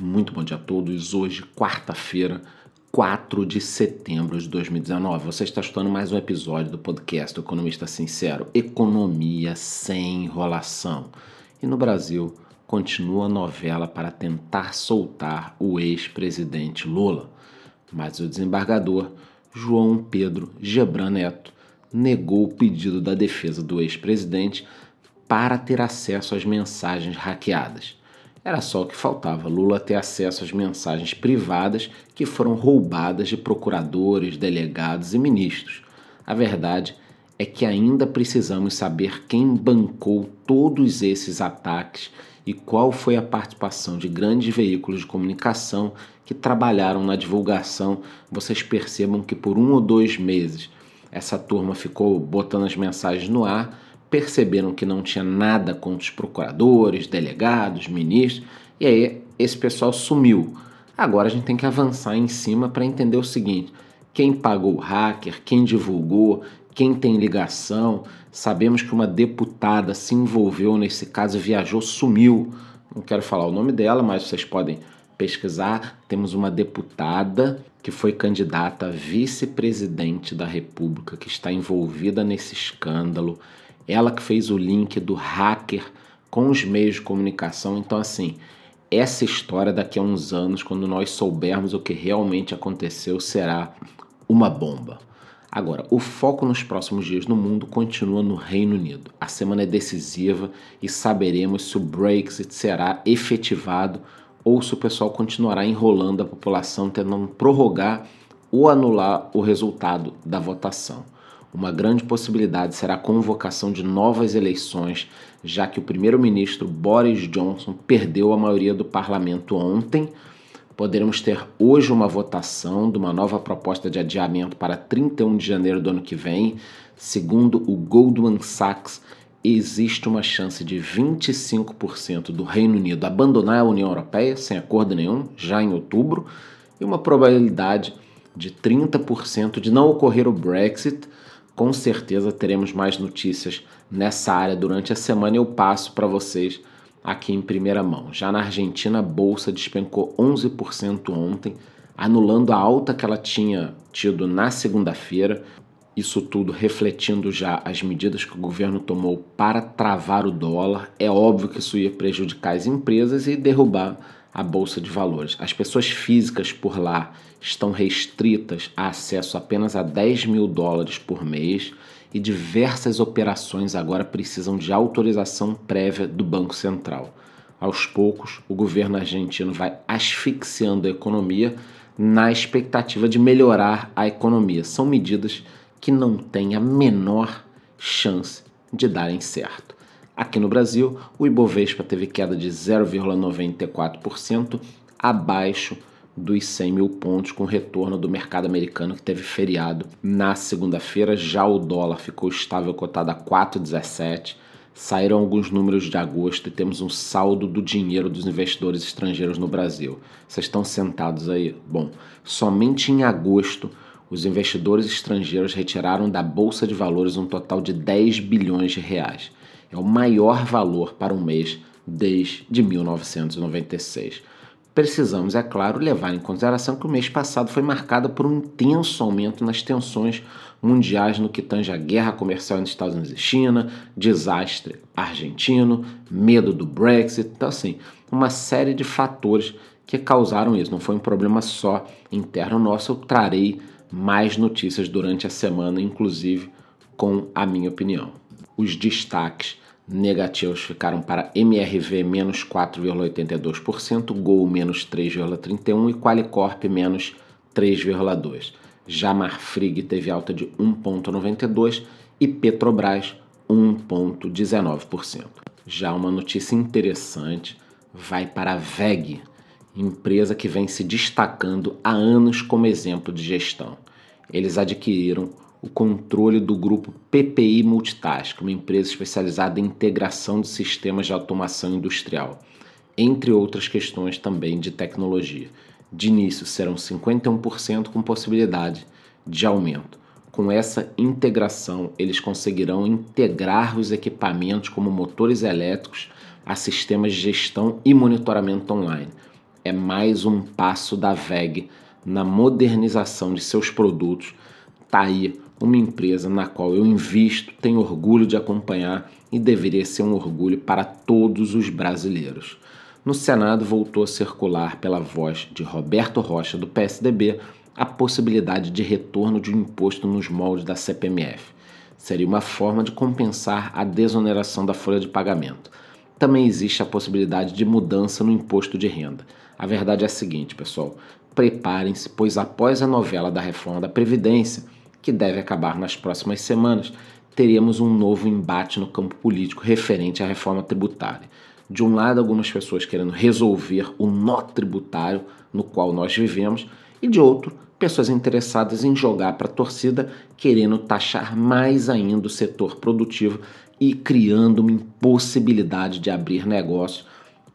Muito bom dia a todos. Hoje, quarta-feira, 4 de setembro de 2019. Você está estudando mais um episódio do podcast Economista Sincero: Economia sem enrolação. E no Brasil, continua a novela para tentar soltar o ex-presidente Lula. Mas o desembargador João Pedro Gebran Neto negou o pedido da defesa do ex-presidente para ter acesso às mensagens hackeadas. Era só o que faltava, Lula ter acesso às mensagens privadas que foram roubadas de procuradores, delegados e ministros. A verdade é que ainda precisamos saber quem bancou todos esses ataques e qual foi a participação de grandes veículos de comunicação que trabalharam na divulgação. Vocês percebam que por um ou dois meses essa turma ficou botando as mensagens no ar perceberam que não tinha nada contra os procuradores, delegados, ministros, e aí esse pessoal sumiu. Agora a gente tem que avançar em cima para entender o seguinte: quem pagou o hacker, quem divulgou, quem tem ligação. Sabemos que uma deputada se envolveu nesse caso, viajou, sumiu. Não quero falar o nome dela, mas vocês podem pesquisar. Temos uma deputada que foi candidata a vice-presidente da República, que está envolvida nesse escândalo. Ela que fez o link do hacker com os meios de comunicação. Então, assim, essa história daqui a uns anos, quando nós soubermos o que realmente aconteceu, será uma bomba. Agora, o foco nos próximos dias no mundo continua no Reino Unido. A semana é decisiva e saberemos se o Brexit será efetivado ou se o pessoal continuará enrolando a população, tentando prorrogar ou anular o resultado da votação. Uma grande possibilidade será a convocação de novas eleições, já que o primeiro-ministro Boris Johnson perdeu a maioria do parlamento ontem. Poderemos ter hoje uma votação de uma nova proposta de adiamento para 31 de janeiro do ano que vem. Segundo o Goldman Sachs, existe uma chance de 25% do Reino Unido abandonar a União Europeia sem acordo nenhum, já em outubro, e uma probabilidade de 30% de não ocorrer o Brexit com certeza teremos mais notícias nessa área durante a semana eu passo para vocês aqui em primeira mão. Já na Argentina, a bolsa despencou 11% ontem, anulando a alta que ela tinha tido na segunda-feira. Isso tudo refletindo já as medidas que o governo tomou para travar o dólar. É óbvio que isso ia prejudicar as empresas e derrubar a bolsa de valores. As pessoas físicas por lá estão restritas a acesso apenas a 10 mil dólares por mês e diversas operações agora precisam de autorização prévia do Banco Central. Aos poucos, o governo argentino vai asfixiando a economia na expectativa de melhorar a economia. São medidas que não têm a menor chance de darem certo. Aqui no Brasil, o Ibovespa teve queda de 0,94%, abaixo dos 100 mil pontos, com retorno do mercado americano que teve feriado na segunda-feira. Já o dólar ficou estável, cotado a 4,17. Saíram alguns números de agosto e temos um saldo do dinheiro dos investidores estrangeiros no Brasil. Vocês estão sentados aí? Bom, somente em agosto os investidores estrangeiros retiraram da bolsa de valores um total de 10 bilhões de reais. É o maior valor para um mês desde 1996. Precisamos, é claro, levar em consideração que o mês passado foi marcado por um intenso aumento nas tensões mundiais no que tange a guerra comercial entre Estados Unidos e China, desastre argentino, medo do Brexit, então assim, uma série de fatores que causaram isso. Não foi um problema só interno nosso, eu trarei mais notícias durante a semana, inclusive com a minha opinião. Os destaques negativos ficaram para MRV menos 4,82%, Gol menos 3,31% e Qualicorp menos 3,2%. Já Marfrig teve alta de 1,92% e Petrobras 1,19%. Já uma notícia interessante vai para a VEG, empresa que vem se destacando há anos como exemplo de gestão. Eles adquiriram o controle do grupo PPI Multitask, uma empresa especializada em integração de sistemas de automação industrial, entre outras questões também de tecnologia. De início serão 51% com possibilidade de aumento. Com essa integração, eles conseguirão integrar os equipamentos como motores elétricos a sistemas de gestão e monitoramento online. é mais um passo da VEG na modernização de seus produtos. Tá aí uma empresa na qual eu invisto, tenho orgulho de acompanhar e deveria ser um orgulho para todos os brasileiros. No Senado voltou a circular pela voz de Roberto Rocha do PSDB a possibilidade de retorno de um imposto nos moldes da CPMF. Seria uma forma de compensar a desoneração da folha de pagamento. Também existe a possibilidade de mudança no imposto de renda. A verdade é a seguinte, pessoal: preparem-se, pois após a novela da reforma da Previdência, que deve acabar nas próximas semanas, teremos um novo embate no campo político referente à reforma tributária. De um lado, algumas pessoas querendo resolver o nó tributário no qual nós vivemos, e de outro, pessoas interessadas em jogar para a torcida, querendo taxar mais ainda o setor produtivo e criando uma impossibilidade de abrir negócio.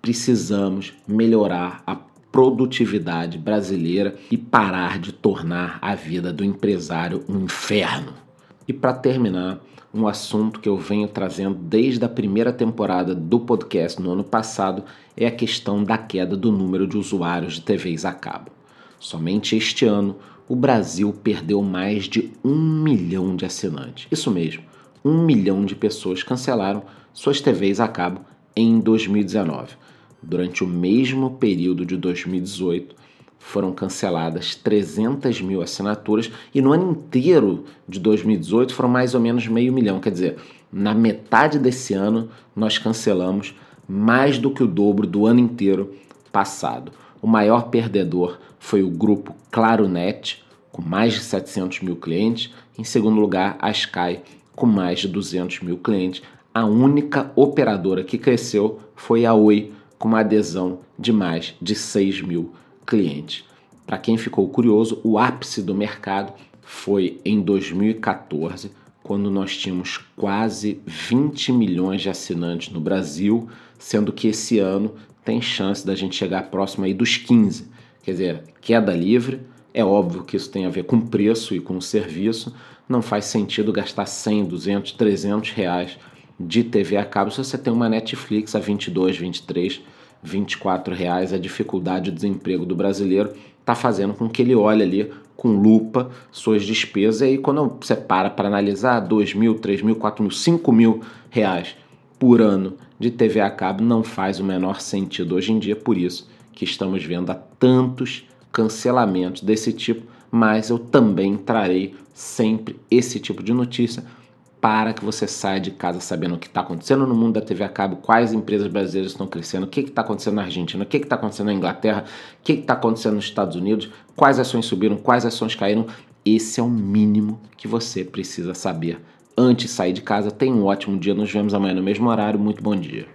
Precisamos melhorar a produtividade brasileira e parar de tornar a vida do empresário um inferno. E para terminar, um assunto que eu venho trazendo desde a primeira temporada do podcast no ano passado é a questão da queda do número de usuários de TVs a cabo. Somente este ano, o Brasil perdeu mais de um milhão de assinantes. Isso mesmo, um milhão de pessoas cancelaram suas TVs a cabo em 2019 Durante o mesmo período de 2018, foram canceladas 300 mil assinaturas e no ano inteiro de 2018 foram mais ou menos meio milhão. Quer dizer, na metade desse ano nós cancelamos mais do que o dobro do ano inteiro passado. O maior perdedor foi o grupo ClaroNet, com mais de 700 mil clientes. Em segundo lugar, a Sky, com mais de 200 mil clientes. A única operadora que cresceu foi a Oi, com uma adesão de mais de 6 mil clientes. Para quem ficou curioso, o ápice do mercado foi em 2014, quando nós tínhamos quase 20 milhões de assinantes no Brasil, sendo que esse ano tem chance da gente chegar próximo aí dos 15. Quer dizer, queda livre, é óbvio que isso tem a ver com preço e com serviço, não faz sentido gastar 100, 200, 300 reais de TV a cabo se você tem uma Netflix a 22, 23, 24 reais. A dificuldade do desemprego do brasileiro está fazendo com que ele olhe ali com lupa suas despesas. E aí, quando você para para analisar 2 mil, 3 mil, 4 mil, 5 mil reais por ano de TV a cabo, não faz o menor sentido hoje em dia. Por isso que estamos vendo a tantos cancelamentos desse tipo, mas eu também trarei sempre esse tipo de notícia para que você saia de casa sabendo o que está acontecendo no mundo da TV a cabo, quais empresas brasileiras estão crescendo, o que está acontecendo na Argentina, o que está acontecendo na Inglaterra, o que está acontecendo nos Estados Unidos, quais ações subiram, quais ações caíram. Esse é o mínimo que você precisa saber antes de sair de casa. Tenha um ótimo dia, nos vemos amanhã no mesmo horário. Muito bom dia.